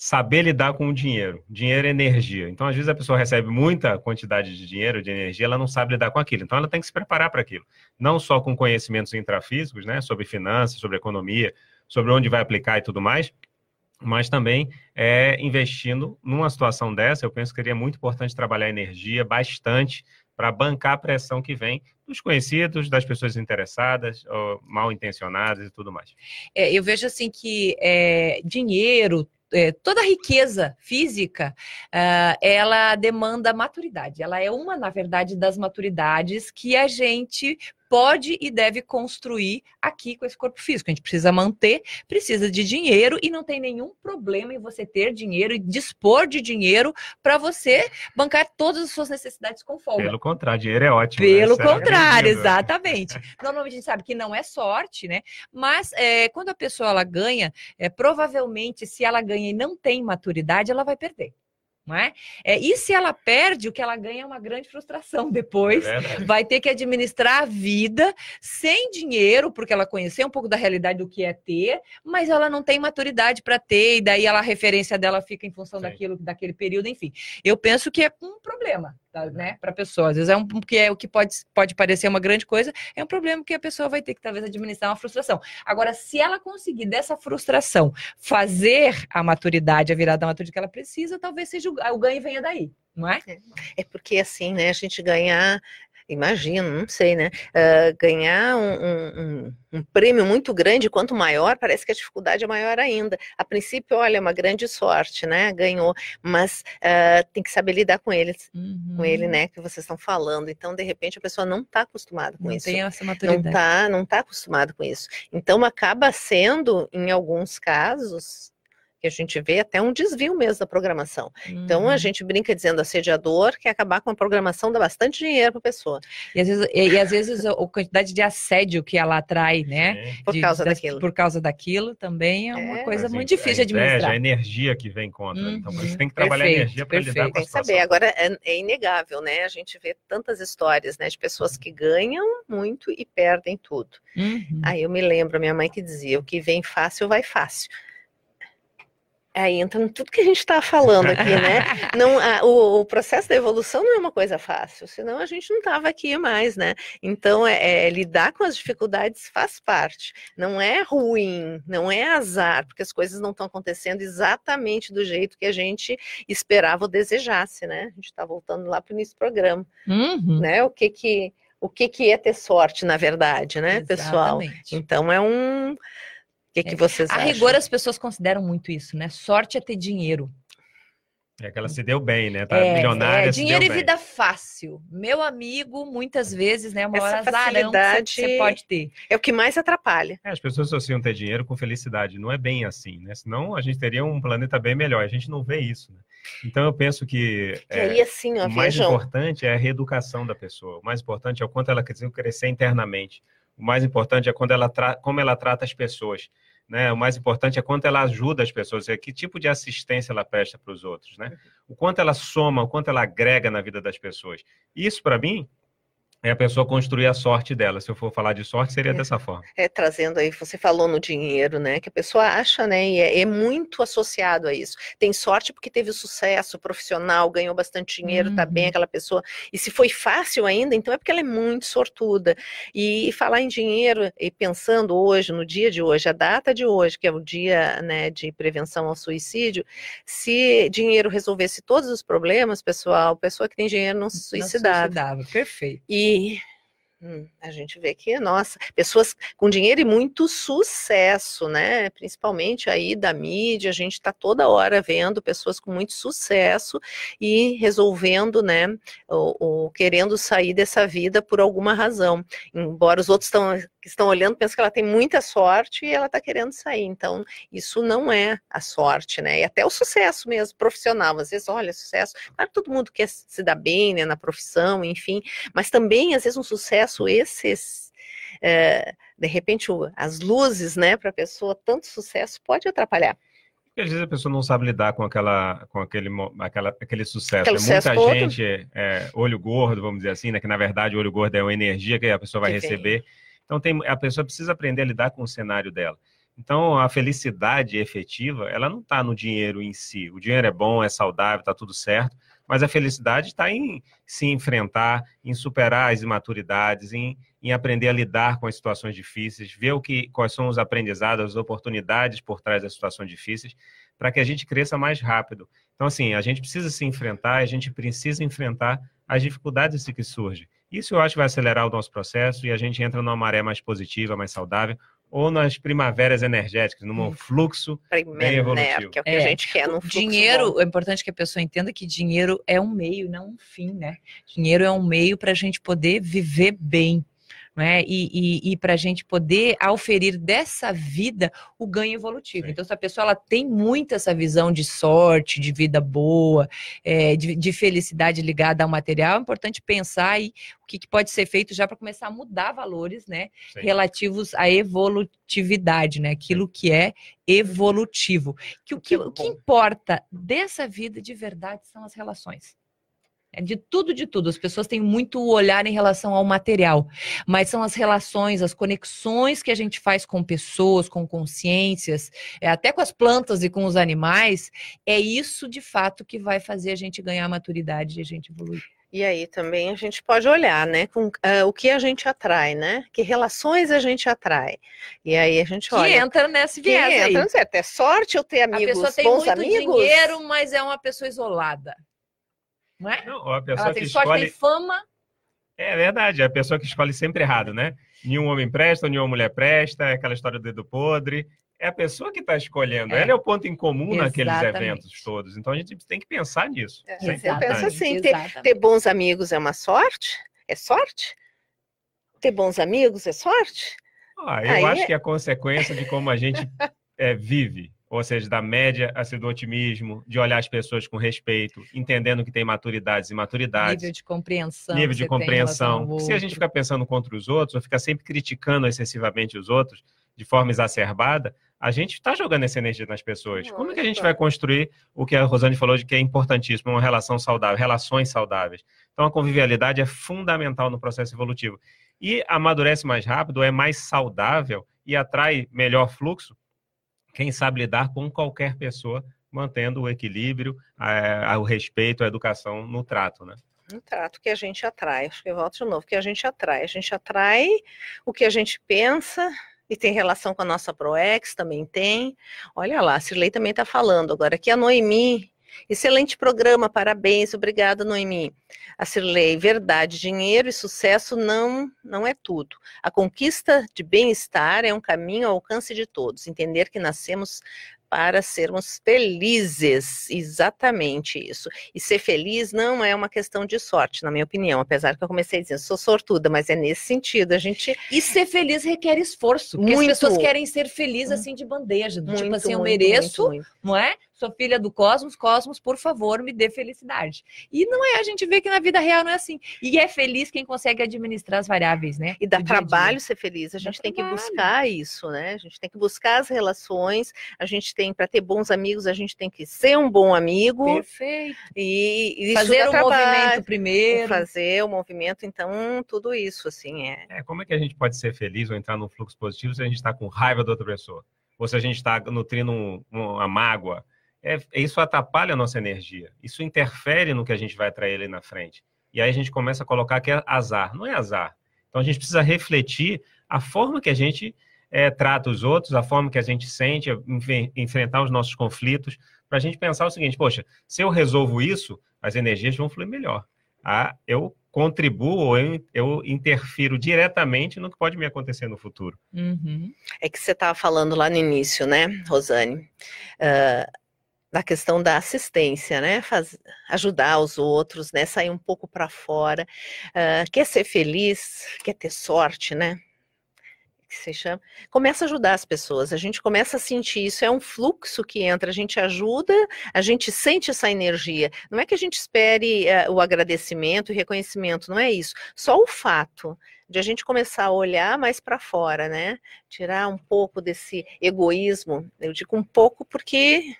saber lidar com o dinheiro. Dinheiro é energia. Então, às vezes, a pessoa recebe muita quantidade de dinheiro, de energia, ela não sabe lidar com aquilo. Então, ela tem que se preparar para aquilo. Não só com conhecimentos intrafísicos, né, sobre finanças, sobre economia, sobre onde vai aplicar e tudo mais, mas também é, investindo numa situação dessa, eu penso que seria muito importante trabalhar energia bastante para bancar a pressão que vem dos conhecidos, das pessoas interessadas, mal intencionadas e tudo mais. É, eu vejo assim que é, dinheiro, é, toda riqueza física, uh, ela demanda maturidade. Ela é uma, na verdade, das maturidades que a gente pode e deve construir aqui com esse corpo físico. A gente precisa manter, precisa de dinheiro e não tem nenhum problema em você ter dinheiro e dispor de dinheiro para você bancar todas as suas necessidades com folga. Pelo contrário, dinheiro é ótimo. Né? Pelo né? contrário, exatamente. Normalmente a gente sabe que não é sorte, né? Mas é, quando a pessoa ela ganha, é, provavelmente se ela ganha e não tem maturidade, ela vai perder não é? é? E se ela perde, o que ela ganha é uma grande frustração depois. É vai ter que administrar a vida sem dinheiro, porque ela conheceu um pouco da realidade do que é ter, mas ela não tem maturidade para ter, e daí ela, a referência dela fica em função Sim. daquilo, daquele período, enfim. Eu penso que é um problema né, para a pessoa. Às vezes é um que é o que pode, pode parecer uma grande coisa, é um problema que a pessoa vai ter que talvez administrar uma frustração. Agora, se ela conseguir dessa frustração fazer a maturidade, a virada da maturidade que ela precisa, talvez seja o, o ganho venha daí. Não é? é? É porque assim, né? A gente ganhar imagino, não sei, né? Uh, ganhar um, um, um, prêmio muito grande, quanto maior, parece que a dificuldade é maior ainda. A princípio, olha, é uma grande sorte, né? Ganhou, mas uh, tem que saber lidar com eles, uhum. com ele, né? Que vocês estão falando. Então, de repente, a pessoa não está acostumada com não isso. Tem essa maturidade. Não está não tá acostumada com isso. Então, acaba sendo, em alguns casos, que a gente vê até um desvio mesmo da programação. Uhum. Então a uhum. gente brinca dizendo assediador que acabar com a programação dá bastante dinheiro para a pessoa. E às vezes, e, e às vezes a, a, quantidade de assédio que ela atrai, né? Por de, causa das, daquilo. Por causa daquilo também é, uma é. coisa muito difícil de administrar. É a energia que vem contra. Uhum. Então você tem que trabalhar perfeito, a energia para lidar com a situação. saber. Agora é, é, inegável, né? A gente vê tantas histórias, né, de pessoas que ganham muito e perdem tudo. Uhum. Aí eu me lembro minha mãe que dizia: o que vem fácil vai fácil aí entra tudo que a gente está falando aqui, né? Não, a, o, o, processo da evolução não é uma coisa fácil, senão a gente não estava aqui mais, né? Então, é, é, lidar com as dificuldades faz parte. Não é ruim, não é azar, porque as coisas não estão acontecendo exatamente do jeito que a gente esperava ou desejasse, né? A gente está voltando lá para o início do programa, uhum. né? O que que o que, que é ter sorte, na verdade, né, exatamente. pessoal? Então é um que, que vocês a acham? A rigor, as pessoas consideram muito isso, né? Sorte é ter dinheiro. É que ela se deu bem, né? Tá é, milionária. É, dinheiro e vida fácil. Meu amigo, muitas vezes, né? Uma hora facilidade que você pode ter. É o que mais atrapalha. É, as pessoas associam ter dinheiro com felicidade. Não é bem assim, né? Senão a gente teria um planeta bem melhor. A gente não vê isso, né? Então eu penso que, que é, aí, assim, ó, o mais vejam. importante é a reeducação da pessoa. O mais importante é o quanto ela quer crescer internamente. O mais importante é quando ela como ela trata as pessoas né? O mais importante é quanto ela ajuda as pessoas, é que tipo de assistência ela presta para os outros, né? O quanto ela soma, o quanto ela agrega na vida das pessoas. Isso, para mim, é a pessoa construir a sorte dela. Se eu for falar de sorte, seria é, dessa forma. É, trazendo aí, você falou no dinheiro, né? Que a pessoa acha, né? E é, é muito associado a isso. Tem sorte porque teve sucesso profissional, ganhou bastante dinheiro, uhum. tá bem uhum. aquela pessoa. E se foi fácil ainda, então é porque ela é muito sortuda. E, e, falar em dinheiro, e pensando hoje, no dia de hoje, a data de hoje, que é o dia né, de prevenção ao suicídio, se dinheiro resolvesse todos os problemas, pessoal, pessoa que tem dinheiro não se suicidava. Não suicidava, perfeito. E Hum, a gente vê que, nossa, pessoas com dinheiro e muito sucesso, né? Principalmente aí da mídia, a gente está toda hora vendo pessoas com muito sucesso e resolvendo, né, ou, ou querendo sair dessa vida por alguma razão. Embora os outros estão que estão olhando pensam que ela tem muita sorte e ela está querendo sair. Então, isso não é a sorte, né? E até o sucesso mesmo, profissional. Às vezes, olha, sucesso. Claro que todo mundo quer se dar bem, né, na profissão, enfim. Mas também, às vezes, um sucesso esses. É, de repente, as luzes, né, para a pessoa, tanto sucesso pode atrapalhar. Porque às vezes a pessoa não sabe lidar com aquela, com aquele, aquela, aquele sucesso. Aquele Muita sucesso gente, é, olho gordo, vamos dizer assim, né? Que na verdade o olho gordo é uma energia que a pessoa vai que receber. Vem Então tem, a pessoa precisa aprender a lidar com o cenário dela. Então, a felicidade efetiva, ela não está no dinheiro em si. O dinheiro é bom, é saudável, está tudo certo, mas a felicidade está em se enfrentar, em superar as imaturidades, em, em, aprender a lidar com as situações difíceis, ver o que, quais são os aprendizados, as oportunidades por trás das situações difíceis, para que a gente cresça mais rápido. Então, assim, a gente precisa se enfrentar, a gente precisa enfrentar as dificuldades que surgem. Isso eu acho que vai acelerar o nosso processo e a gente entra numa maré mais positiva, mais saudável, ou nas primaveras energéticas, num fluxo Primeiro, bem evolutivo. Né? Que é o que é. a gente quer no fluxo Dinheiro, bom. é importante que a pessoa entenda que dinheiro é um meio, não um fim, né? Dinheiro é um meio para a gente poder viver bem né? E, e, e para a gente poder auferir dessa vida o ganho evolutivo. Sim. Então, se a pessoa ela tem muito essa visão de sorte, de vida boa, é, de, de, felicidade ligada ao material, é importante pensar aí o que, que pode ser feito já para começar a mudar valores, né? Sim. Relativos à evolutividade, né? Aquilo que é evolutivo. Que, o que, o que importa dessa vida de verdade são as relações. É de tudo, de tudo. As pessoas têm muito olhar em relação ao material, mas são as relações, as conexões que a gente faz com pessoas, com consciências, é, até com as plantas e com os animais. É isso de fato que vai fazer a gente ganhar maturidade e a gente evoluir. E aí também a gente pode olhar, né, com uh, o que a gente atrai, né? Que relações a gente atrai. E aí a gente olha. Que entra nesse viés que entra, aí. Certo. É sorte eu ter amigos, a pessoa tem bons muito amigos. dinheiro, mas é uma pessoa isolada. Não é? Não, a pessoa Ela tem que sorte, escolhe... tem fama. É verdade, é a pessoa que escolhe sempre errado, né? Nenhum homem presta, nenhuma mulher presta, é aquela história do dedo podre. É a pessoa que está escolhendo. É. Ela é o ponto em comum Exatamente. naqueles eventos todos. Então a gente tem que pensar nisso. É, é eu penso assim: ter, ter bons amigos é uma sorte? É sorte? Ter bons amigos é sorte? Ah, eu Aí acho é... que é a consequência de como a gente é, vive ou seja, da média a ser do otimismo, de olhar as pessoas com respeito, entendendo que tem maturidades e maturidades. Nível de compreensão. Nível de compreensão. Se a gente ficar pensando contra os outros, ou ficar sempre criticando excessivamente os outros, de forma exacerbada, a gente está jogando essa energia nas pessoas. Como é que a gente vai construir o que a Rosane falou de que é importantíssimo, uma relação saudável, relações saudáveis? Então, a convivialidade é fundamental no processo evolutivo. E amadurece mais rápido, é mais saudável e atrai melhor fluxo quem sabe lidar com qualquer pessoa, mantendo o equilíbrio, a, o respeito, a educação no trato, né? No trato que a gente atrai, acho que eu volto de novo, que a gente atrai. A gente atrai o que a gente pensa, e tem relação com a nossa ProEx, também tem. Olha lá, a Cirlei também está falando. Agora, aqui a Noemi Excelente programa, parabéns, obrigada, Noemi. A Cirlei, verdade, dinheiro e sucesso não, não é tudo. A conquista de bem-estar é um caminho ao alcance de todos. Entender que nascemos para sermos felizes. Exatamente isso. E ser feliz não é uma questão de sorte, na minha opinião, apesar que eu comecei dizendo, sou sortuda, mas é nesse sentido. A gente. E ser feliz requer esforço. Porque muito. as pessoas querem ser felizes assim de bandeja. Tipo muito, tipo assim, eu muito, mereço, não é? Sou filha do cosmos, cosmos, por favor, me dê felicidade. E não é, a gente vê que na vida real não é assim. E é feliz quem consegue administrar as variáveis, né? E dá trabalho ser feliz. A gente dá tem trabalho. que buscar isso, né? A gente tem que buscar as relações, a gente tem, para ter bons amigos, a gente tem que ser um bom amigo. Perfeito. E, e fazer o trabalho, movimento primeiro. Fazer o movimento, então, tudo isso, assim, é. é. Como é que a gente pode ser feliz ou entrar num fluxo positivo se a gente está com raiva da outra pessoa? Ou se a gente está nutrindo um, uma mágoa? É, isso atrapalha a nossa energia. Isso interfere no que a gente vai atrair ali na frente. E aí a gente começa a colocar que é azar. Não é azar. Então a gente precisa refletir a forma que a gente é, trata os outros, a forma que a gente sente, enfrentar os nossos conflitos, para a gente pensar o seguinte: poxa, se eu resolvo isso, as energias vão fluir melhor. Ah, eu contribuo ou eu, eu, interfiro diretamente no que pode me acontecer no futuro. Uhum. É que você estava falando lá no início, né, Rosane? Uh, da questão da assistência, né? Faz, ajudar os outros, né? Sair um pouco para fora. Uh, quer ser feliz, quer ter sorte, né? Que se chama. Começa a ajudar as pessoas, a gente começa a sentir isso, é um fluxo que entra, a gente ajuda, a gente sente essa energia. Não é que a gente espere uh, o agradecimento e reconhecimento, não é isso. Só o fato de a gente começar a olhar mais para fora, né? Tirar um pouco desse egoísmo, eu digo um pouco porque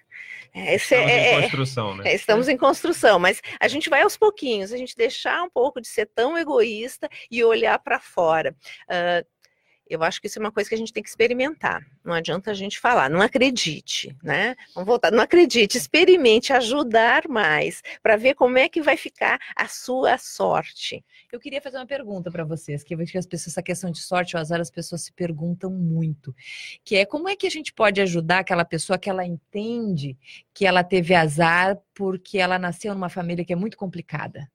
é, estamos é, em é, construção, né? É, estamos em construção, mas a gente vai aos pouquinhos, a gente deixar um pouco de ser tão egoísta e olhar para fora. Uh, Eu acho que isso é uma coisa que a gente tem que experimentar. Não adianta a gente falar, não acredite, né? Vamos voltar, não acredite, experimente ajudar mais para ver como é que vai ficar a sua sorte. Eu queria fazer uma pergunta para vocês, que eu vejo que as pessoas, essa questão de sorte ou azar, as pessoas se perguntam muito, que é como é que a gente pode ajudar aquela pessoa que ela entende que ela teve azar porque ela nasceu numa família que é muito complicada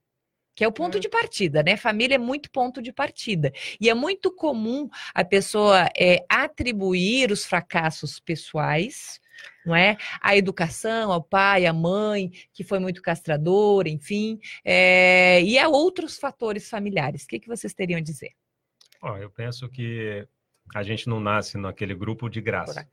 que é o ponto hum. de partida, né? Família é muito ponto de partida. E é muito comum a pessoa é, atribuir os fracassos pessoais, não é? A educação, ao pai, à mãe, que foi muito castrador, enfim, é, e a outros fatores familiares. O que, que vocês teriam a dizer? Oh, eu penso que a gente não nasce naquele grupo de graça.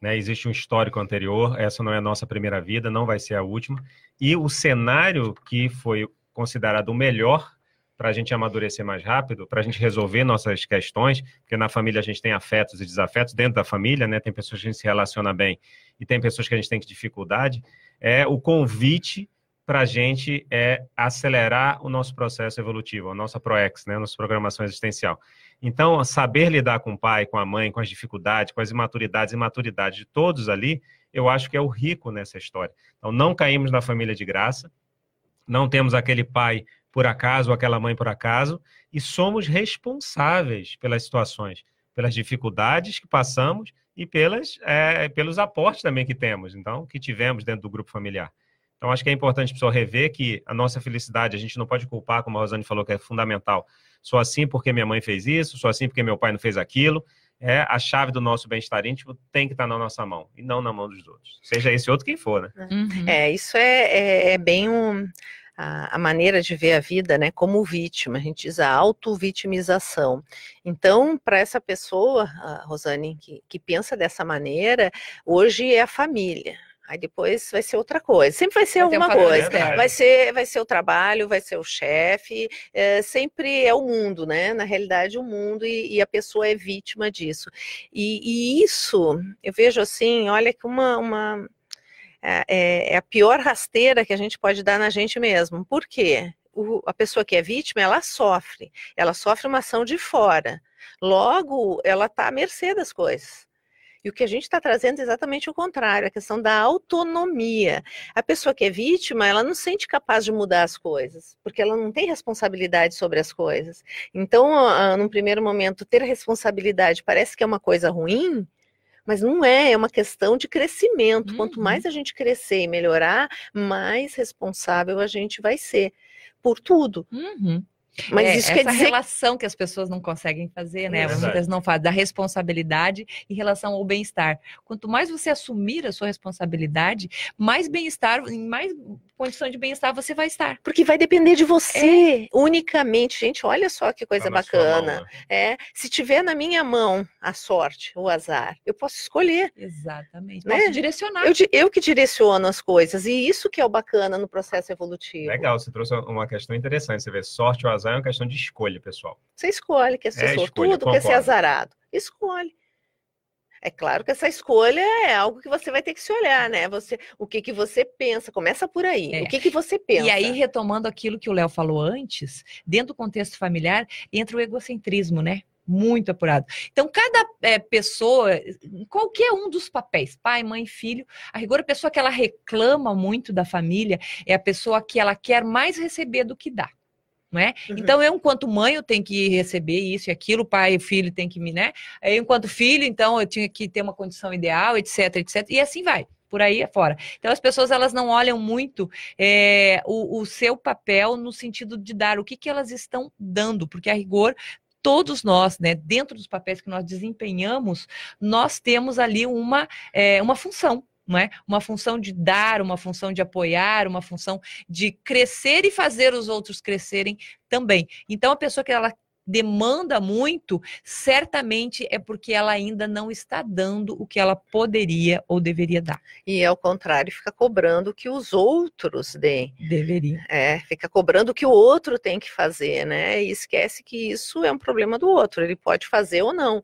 Né? Existe um histórico anterior, essa não é a nossa primeira vida, não vai ser a última. E o cenário que foi considerado o melhor para a gente amadurecer mais rápido, para a gente resolver nossas questões, porque na família a gente tem afetos e desafetos, dentro da família, né? Tem pessoas que a gente se relaciona bem e tem pessoas que a gente tem dificuldade. É o convite para a gente é acelerar o nosso processo evolutivo, a nossa ProEx, né? A nossa programação existencial. Então, saber lidar com o pai, com a mãe, com as dificuldades, com as imaturidades e maturidades de todos ali, eu acho que é o rico nessa história. Então, não caímos na família de graça, não temos aquele pai por acaso aquela mãe por acaso, e somos responsáveis pelas situações, pelas dificuldades que passamos e pelas, é, pelos aportes também que temos, então, que tivemos dentro do grupo familiar. Então, acho que é importante a pessoa rever que a nossa felicidade, a gente não pode culpar, como a Rosane falou, que é fundamental. Sou assim porque minha mãe fez isso, sou assim porque meu pai não fez aquilo. É a chave do nosso bem-estar íntimo tem que estar na nossa mão e não na mão dos outros. Seja esse outro quem for, né? Uhum. É, isso é, é, é bem um a, a, maneira de ver a vida, né, como vítima, a gente diz a auto-vitimização. Então, para essa pessoa, Rosane, que, que pensa dessa maneira, hoje é a família, Aí depois vai ser outra coisa. Sempre vai ser vai alguma coisa. Vai ser, vai ser o trabalho, vai ser o chefe. É, sempre é o mundo, né? Na realidade, o mundo e, e a pessoa é vítima disso. E, e, isso eu vejo assim, olha que uma, uma é, é, é, a pior rasteira que a gente pode dar na gente mesmo. Por quê? O, a pessoa que é vítima, ela sofre. Ela sofre uma ação de fora. Logo, ela está à mercê das coisas. E o que a gente está trazendo é exatamente o contrário, a questão da autonomia. A pessoa que é vítima, ela não se sente capaz de mudar as coisas, porque ela não tem responsabilidade sobre as coisas. Então, num primeiro momento, ter responsabilidade parece que é uma coisa ruim, mas não é, é uma questão de crescimento. Uhum. Quanto mais a gente crescer e melhorar, mais responsável a gente vai ser por tudo. Uhum. Mas é, isso quer dizer relação que as pessoas não conseguem fazer, né? É Muitas não fazem da responsabilidade em relação ao bem-estar. Quanto mais você assumir a sua responsabilidade, mais bem-estar, mais condição de bem-estar você vai estar. Porque vai depender de você é. unicamente. Gente, olha só que coisa tá bacana. Mão, né? É, se tiver na minha mão a sorte, o azar, eu posso escolher. Exatamente. Né? Posso direcionar. Eu, eu que direciono as coisas. E isso que é o bacana no processo evolutivo. Legal, você trouxe uma questão interessante. Você vê, sorte ou azar é uma questão de escolha, pessoal. Você escolhe, quer ser é sortudo, escolha, quer ser azarado. Escolhe. É claro que essa escolha é algo que você vai ter que se olhar, né? Você, o que que você pensa? Começa por aí. É. O que que você pensa? E aí retomando aquilo que o Léo falou antes, dentro do contexto familiar entra o egocentrismo, né? Muito apurado. Então, cada é, pessoa, qualquer um dos papéis, pai, mãe, filho, a rigor, a pessoa que ela reclama muito da família é a pessoa que ela quer mais receber do que dá não é? Uhum. Então, eu, enquanto mãe, eu tenho que receber isso e aquilo, pai e filho tem que me, né? Eu, enquanto filho, então, eu tinha que ter uma condição ideal, etc, etc. E assim vai por aí afora. Então as pessoas elas não olham muito é, o, o, seu papel no sentido de dar o que, que elas estão dando, porque a rigor todos nós, né, dentro dos papéis que nós desempenhamos, nós temos ali uma, é, uma função não é? Uma função de dar, uma função de apoiar, uma função de crescer e fazer os outros crescerem também. Então, a pessoa que ela demanda muito, certamente é porque ela ainda não está dando o que ela poderia ou deveria dar. E ao contrário, fica cobrando que os outros deem. Deveria. É, fica cobrando o que o outro tem que fazer, né? E esquece que isso é um problema do outro, ele pode fazer ou não.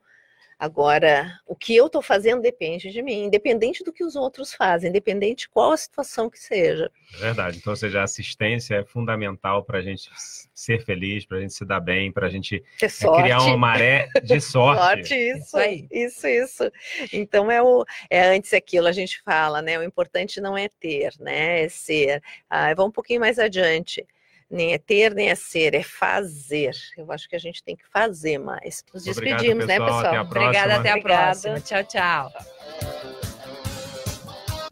Agora, o que eu estou fazendo depende de mim, independente do que os outros fazem, independente de qual a situação que seja. É verdade. Então, ou seja, a assistência é fundamental para a gente ser feliz, para a gente se dar bem, para a gente é, criar uma maré de sorte. sorte, isso, isso, isso, isso. Então, é, o, é antes aquilo, a gente fala, né? O importante não é ter, né? É ser. Ah, vou um pouquinho mais adiante nem é ter, nem é ser, é fazer. Eu acho que a gente tem que fazer mais. Nos despedimos, Obrigado, pessoal. né, pessoal? Até Obrigada, até a Obrigada. próxima. Tchau, tchau.